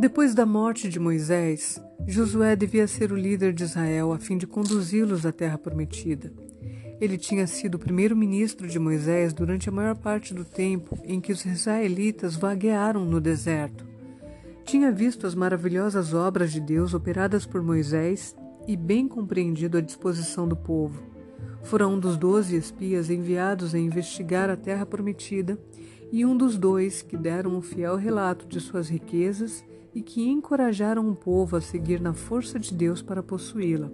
Depois da morte de Moisés, Josué devia ser o líder de Israel a fim de conduzi-los à terra prometida. Ele tinha sido o primeiro-ministro de Moisés durante a maior parte do tempo em que os israelitas vaguearam no deserto. Tinha visto as maravilhosas obras de Deus operadas por Moisés e bem compreendido a disposição do povo. Fora um dos doze espias enviados a investigar a terra prometida e um dos dois que deram um fiel relato de suas riquezas e que encorajaram o povo a seguir na força de Deus para possuí-la.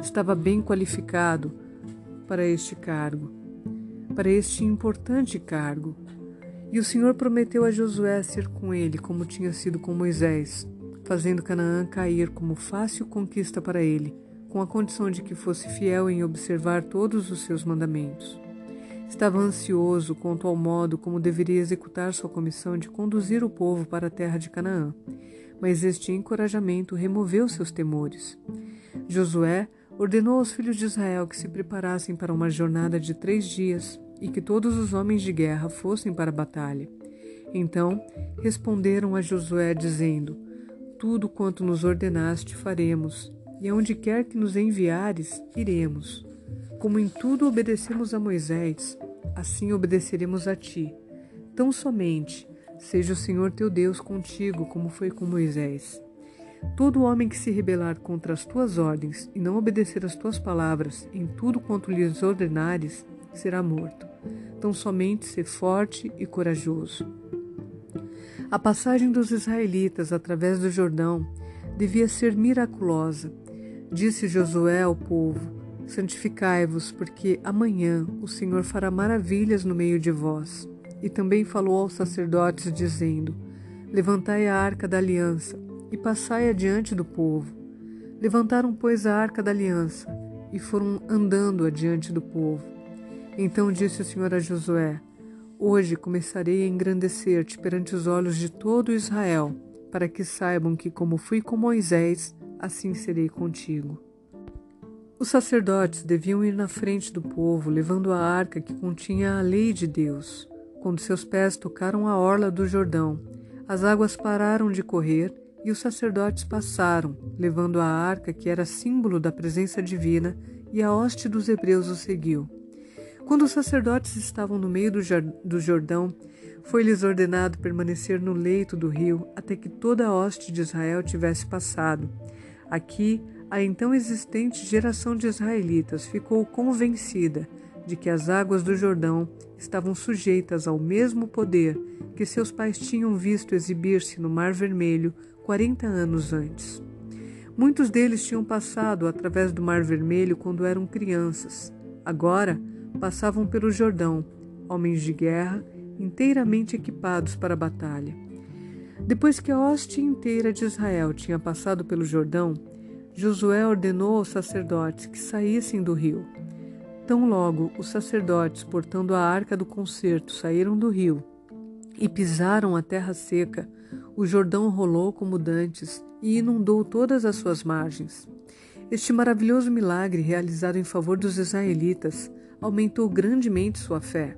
Estava bem qualificado para este cargo, para este importante cargo. E o Senhor prometeu a Josué ser com ele, como tinha sido com Moisés, fazendo Canaã cair como fácil conquista para ele, com a condição de que fosse fiel em observar todos os seus mandamentos. Estava ansioso quanto ao modo como deveria executar sua comissão de conduzir o povo para a terra de Canaã, mas este encorajamento removeu seus temores. Josué ordenou aos filhos de Israel que se preparassem para uma jornada de três dias e que todos os homens de guerra fossem para a batalha. Então responderam a Josué, dizendo: Tudo quanto nos ordenaste faremos, e aonde quer que nos enviares, iremos. Como em tudo obedecemos a Moisés, assim obedeceremos a ti. Tão somente seja o Senhor teu Deus contigo, como foi com Moisés. Todo homem que se rebelar contra as tuas ordens e não obedecer às tuas palavras em tudo quanto lhes ordenares, será morto. Tão somente ser forte e corajoso. A passagem dos israelitas através do Jordão devia ser miraculosa. Disse Josué ao povo: Santificai-vos, porque amanhã o Senhor fará maravilhas no meio de vós. E também falou aos sacerdotes, dizendo: Levantai a arca da aliança e passai adiante do povo. Levantaram, pois, a arca da aliança e foram andando adiante do povo. Então disse o Senhor a Josué: Hoje começarei a engrandecer-te perante os olhos de todo Israel, para que saibam que, como fui com Moisés, assim serei contigo. Os sacerdotes deviam ir na frente do povo, levando a arca que continha a lei de Deus. Quando seus pés tocaram a orla do Jordão, as águas pararam de correr e os sacerdotes passaram, levando a arca que era símbolo da presença divina, e a hoste dos hebreus o seguiu. Quando os sacerdotes estavam no meio do Jordão, foi-lhes ordenado permanecer no leito do rio até que toda a hoste de Israel tivesse passado. Aqui a então existente geração de israelitas ficou convencida de que as águas do Jordão estavam sujeitas ao mesmo poder que seus pais tinham visto exibir-se no Mar Vermelho 40 anos antes. Muitos deles tinham passado através do Mar Vermelho quando eram crianças. Agora passavam pelo Jordão, homens de guerra inteiramente equipados para a batalha. Depois que a hoste inteira de Israel tinha passado pelo Jordão, Josué ordenou aos sacerdotes que saíssem do rio. Tão logo os sacerdotes, portando a arca do concerto, saíram do rio e pisaram a terra seca, o Jordão rolou como dantes e inundou todas as suas margens. Este maravilhoso milagre realizado em favor dos israelitas aumentou grandemente sua fé.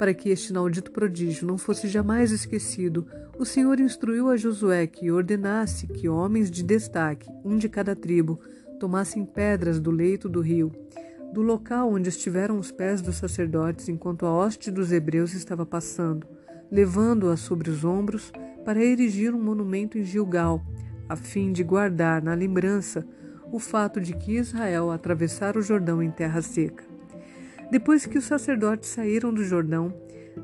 Para que este inaudito prodígio não fosse jamais esquecido, o Senhor instruiu a Josué que ordenasse que homens de destaque, um de cada tribo, tomassem pedras do leito do rio, do local onde estiveram os pés dos sacerdotes enquanto a hoste dos hebreus estava passando, levando-a sobre os ombros para erigir um monumento em Gilgal, a fim de guardar na lembrança o fato de que Israel atravessara o Jordão em terra seca. Depois que os sacerdotes saíram do Jordão,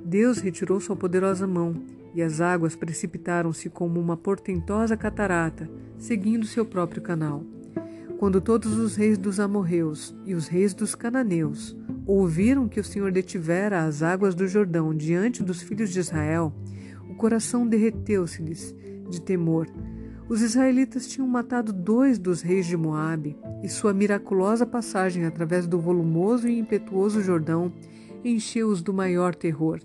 Deus retirou sua poderosa mão e as águas precipitaram-se como uma portentosa catarata, seguindo seu próprio canal. Quando todos os reis dos amorreus e os reis dos cananeus ouviram que o Senhor detivera as águas do Jordão diante dos filhos de Israel, o coração derreteu-se-lhes de temor os israelitas tinham matado dois dos reis de Moabe, e sua miraculosa passagem através do volumoso e impetuoso Jordão encheu-os do maior terror.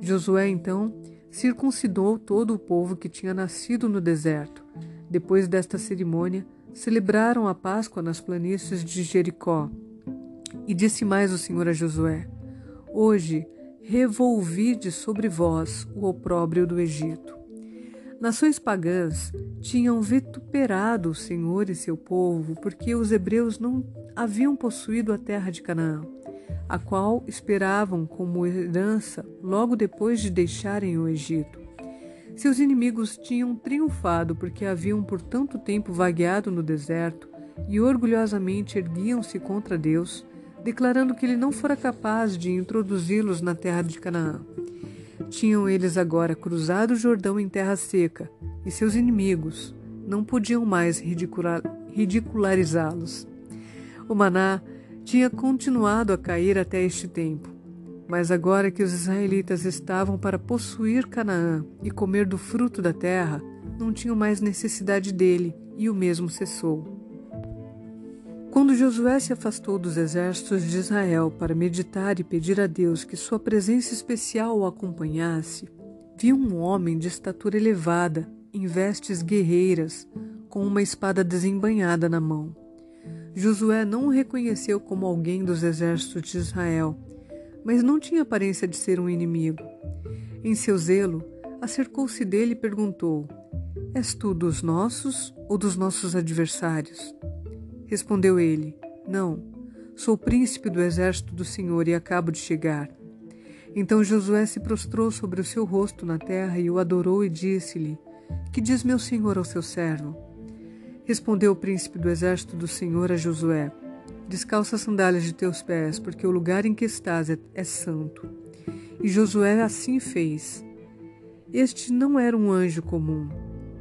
Josué, então, circuncidou todo o povo que tinha nascido no deserto. Depois desta cerimônia, celebraram a Páscoa nas planícies de Jericó. E disse mais o Senhor a Josué: Hoje revolvide sobre vós o opróbrio do Egito. Nações pagãs tinham vituperado o Senhor e seu povo porque os hebreus não haviam possuído a terra de Canaã, a qual esperavam como herança logo depois de deixarem o Egito. Seus inimigos tinham triunfado porque haviam por tanto tempo vagueado no deserto e orgulhosamente erguiam-se contra Deus, declarando que ele não fora capaz de introduzi-los na terra de Canaã. Tinham eles agora cruzado o Jordão em terra seca, e seus inimigos não podiam mais ridicularizá-los. O maná tinha continuado a cair até este tempo, mas agora que os israelitas estavam para possuir Canaã e comer do fruto da terra, não tinham mais necessidade dele, e o mesmo cessou. Quando Josué se afastou dos exércitos de Israel para meditar e pedir a Deus que sua presença especial o acompanhasse, viu um homem de estatura elevada, em vestes guerreiras, com uma espada desembanhada na mão. Josué não o reconheceu como alguém dos exércitos de Israel, mas não tinha aparência de ser um inimigo. Em seu zelo, acercou-se dele e perguntou: És tu dos nossos ou dos nossos adversários? Respondeu ele: Não, sou príncipe do exército do Senhor e acabo de chegar. Então Josué se prostrou sobre o seu rosto na terra e o adorou e disse-lhe: Que diz meu senhor ao seu servo? Respondeu o príncipe do exército do Senhor a Josué: Descalça as sandálias de teus pés, porque o lugar em que estás é, é santo. E Josué assim fez. Este não era um anjo comum,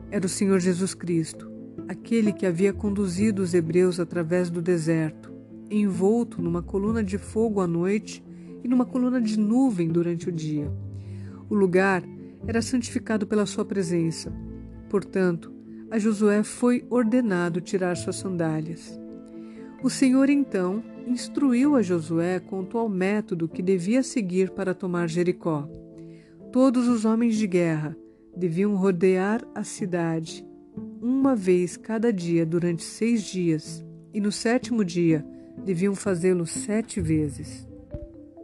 era o Senhor Jesus Cristo aquele que havia conduzido os hebreus através do deserto, envolto numa coluna de fogo à noite e numa coluna de nuvem durante o dia. O lugar era santificado pela sua presença. Portanto, a Josué foi ordenado tirar suas sandálias. O Senhor então instruiu a Josué quanto ao método que devia seguir para tomar Jericó. Todos os homens de guerra deviam rodear a cidade uma vez cada dia durante seis dias, e no sétimo dia deviam fazê-lo sete vezes.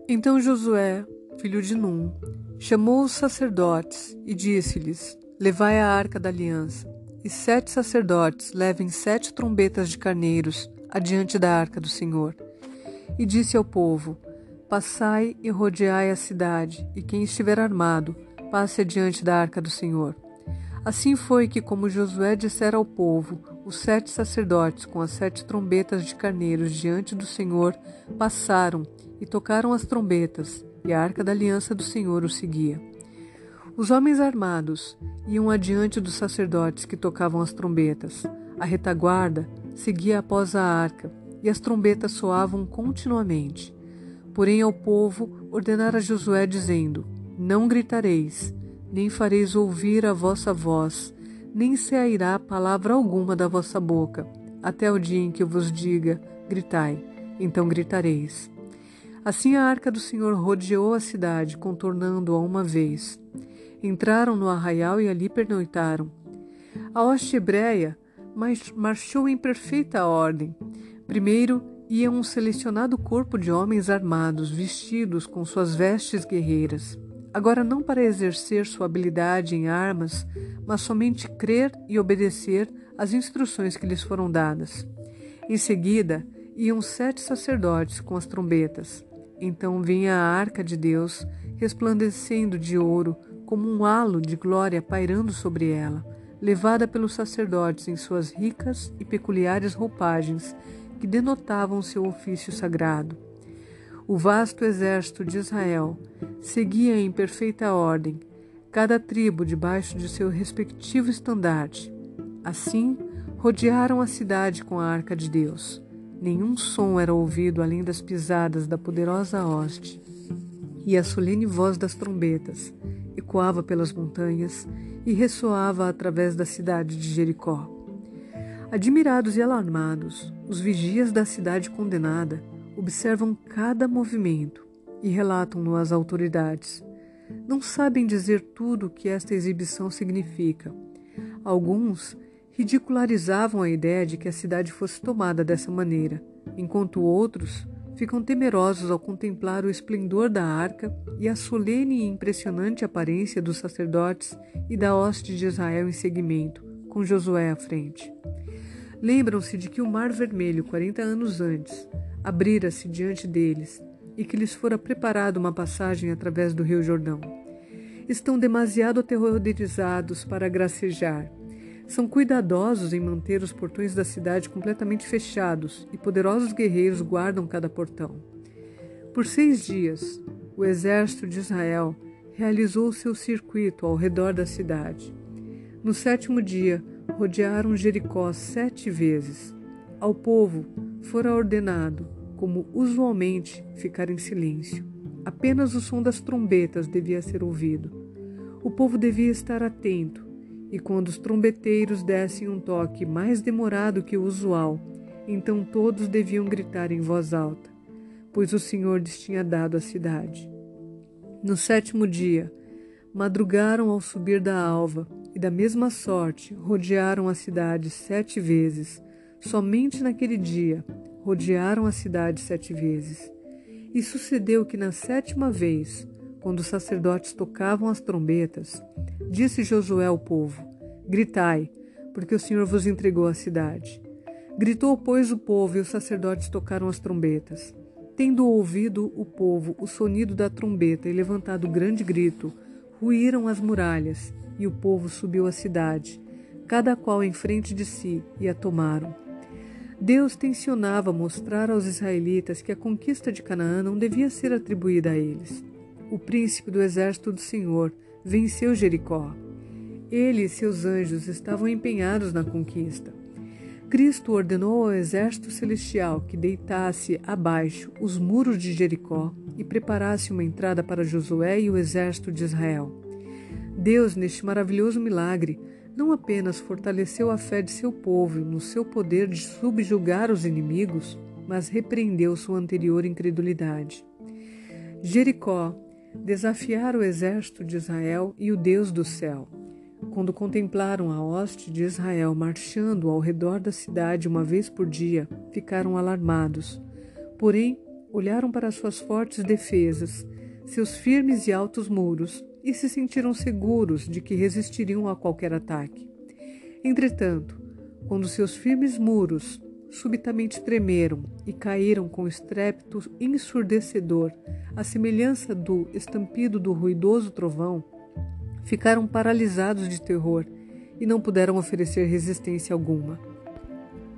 Então Josué, filho de Num, chamou os sacerdotes e disse-lhes: Levai a arca da aliança, e sete sacerdotes levem sete trombetas de carneiros adiante da arca do Senhor. E disse ao povo: Passai e rodeai a cidade, e quem estiver armado, passe adiante da arca do Senhor. Assim foi que, como Josué dissera ao povo, os sete sacerdotes, com as sete trombetas de carneiros diante do Senhor, passaram e tocaram as trombetas, e a arca da aliança do Senhor os seguia. Os homens armados iam adiante dos sacerdotes que tocavam as trombetas. A retaguarda seguia após a arca, e as trombetas soavam continuamente. Porém, ao povo ordenara Josué, dizendo: Não gritareis, nem fareis ouvir a vossa voz, nem sairá palavra alguma da vossa boca, até o dia em que eu vos diga: gritai, então gritareis. Assim a arca do Senhor rodeou a cidade, contornando-a uma vez. Entraram no arraial e ali pernoitaram. A hoste hebreia marchou em perfeita ordem. Primeiro ia um selecionado corpo de homens armados, vestidos com suas vestes guerreiras agora não para exercer sua habilidade em armas, mas somente crer e obedecer às instruções que lhes foram dadas. Em seguida, iam sete sacerdotes com as trombetas. Então vinha a arca de Deus, resplandecendo de ouro, como um halo de glória pairando sobre ela, levada pelos sacerdotes em suas ricas e peculiares roupagens, que denotavam seu ofício sagrado. O vasto exército de Israel seguia em perfeita ordem, cada tribo debaixo de seu respectivo estandarte. Assim, rodearam a cidade com a arca de Deus. Nenhum som era ouvido além das pisadas da poderosa hoste. E a solene voz das trombetas ecoava pelas montanhas e ressoava através da cidade de Jericó. Admirados e alarmados, os vigias da cidade condenada observam cada movimento e relatam-no às autoridades. Não sabem dizer tudo o que esta exibição significa. Alguns ridicularizavam a ideia de que a cidade fosse tomada dessa maneira, enquanto outros ficam temerosos ao contemplar o esplendor da arca e a solene e impressionante aparência dos sacerdotes e da hoste de Israel em seguimento, com Josué à frente. Lembram-se de que o Mar Vermelho, quarenta anos antes, abrira-se diante deles e que lhes fora preparada uma passagem através do rio Jordão. Estão demasiado aterrorizados para gracejar são cuidadosos em manter os portões da cidade completamente fechados e poderosos guerreiros guardam cada portão. Por seis dias, o exército de Israel realizou seu circuito ao redor da cidade. No sétimo dia, rodearam Jericó sete vezes. Ao povo fora ordenado, como usualmente, ficar em silêncio. Apenas o som das trombetas devia ser ouvido. O povo devia estar atento e quando os trombeteiros dessem um toque mais demorado que o usual, então todos deviam gritar em voz alta, pois o Senhor lhes tinha dado a cidade. No sétimo dia, madrugaram ao subir da alva, e da mesma sorte rodearam a cidade sete vezes. Somente naquele dia rodearam a cidade sete vezes. E sucedeu que na sétima vez, quando os sacerdotes tocavam as trombetas, Disse Josué ao povo: Gritai, porque o Senhor vos entregou a cidade. Gritou, pois, o povo, e os sacerdotes tocaram as trombetas. Tendo ouvido o povo o sonido da trombeta e levantado grande grito, ruíram as muralhas, e o povo subiu à cidade, cada qual em frente de si, e a tomaram. Deus tensionava mostrar aos israelitas que a conquista de Canaã não devia ser atribuída a eles. O príncipe do exército do Senhor, venceu Jericó. Ele e seus anjos estavam empenhados na conquista. Cristo ordenou ao exército celestial que deitasse abaixo os muros de Jericó e preparasse uma entrada para Josué e o exército de Israel. Deus, neste maravilhoso milagre, não apenas fortaleceu a fé de seu povo no seu poder de subjugar os inimigos, mas repreendeu sua anterior incredulidade. Jericó desafiar o exército de Israel e o Deus do céu. Quando contemplaram a hoste de Israel marchando ao redor da cidade uma vez por dia, ficaram alarmados. Porém, olharam para suas fortes defesas, seus firmes e altos muros, e se sentiram seguros de que resistiriam a qualquer ataque. Entretanto, quando seus firmes muros subitamente tremeram e caíram com estrépito ensurdecedor, à semelhança do estampido do ruidoso trovão, ficaram paralisados de terror e não puderam oferecer resistência alguma.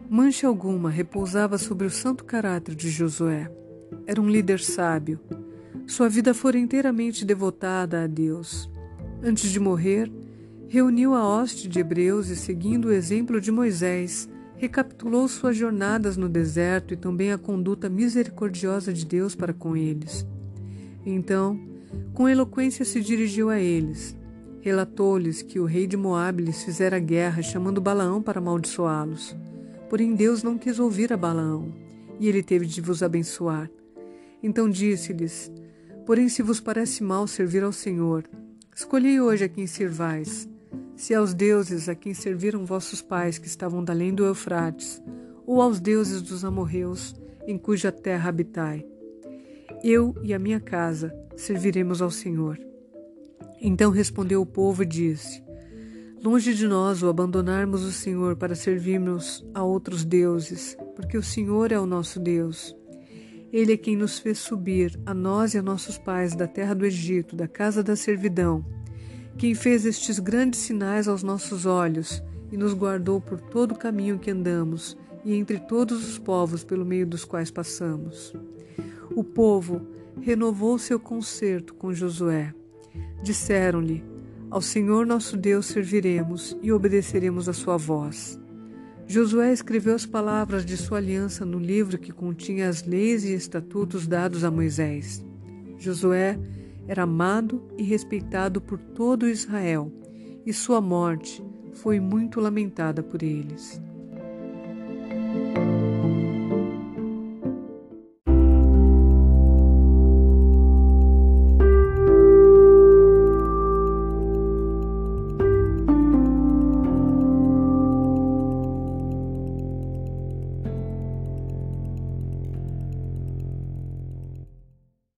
Mancha alguma repousava sobre o santo caráter de Josué. Era um líder sábio. Sua vida fora inteiramente devotada a Deus. Antes de morrer, reuniu a hoste de hebreus e, seguindo o exemplo de Moisés, recapitulou suas jornadas no deserto e também a conduta misericordiosa de Deus para com eles. Então, com eloquência se dirigiu a eles. Relatou-lhes que o rei de Moabe lhes fizera guerra, chamando Balaão para amaldiçoá-los. Porém Deus não quis ouvir a Balaão, e ele teve de vos abençoar. Então disse-lhes: Porém, se vos parece mal servir ao Senhor, escolhei hoje a quem servais se aos deuses a quem serviram vossos pais que estavam da além do Eufrates, ou aos deuses dos amorreus em cuja terra habitai. Eu e a minha casa serviremos ao Senhor. Então respondeu o povo e disse: Longe de nós o abandonarmos o Senhor para servirmos a outros deuses, porque o Senhor é o nosso Deus. Ele é quem nos fez subir, a nós e a nossos pais, da terra do Egito, da casa da servidão quem fez estes grandes sinais aos nossos olhos e nos guardou por todo o caminho que andamos e entre todos os povos pelo meio dos quais passamos. O povo renovou seu concerto com Josué. Disseram-lhe: Ao Senhor nosso Deus serviremos e obedeceremos a sua voz. Josué escreveu as palavras de sua aliança no livro que continha as leis e estatutos dados a Moisés. Josué era amado e respeitado por todo Israel, e sua morte foi muito lamentada por eles.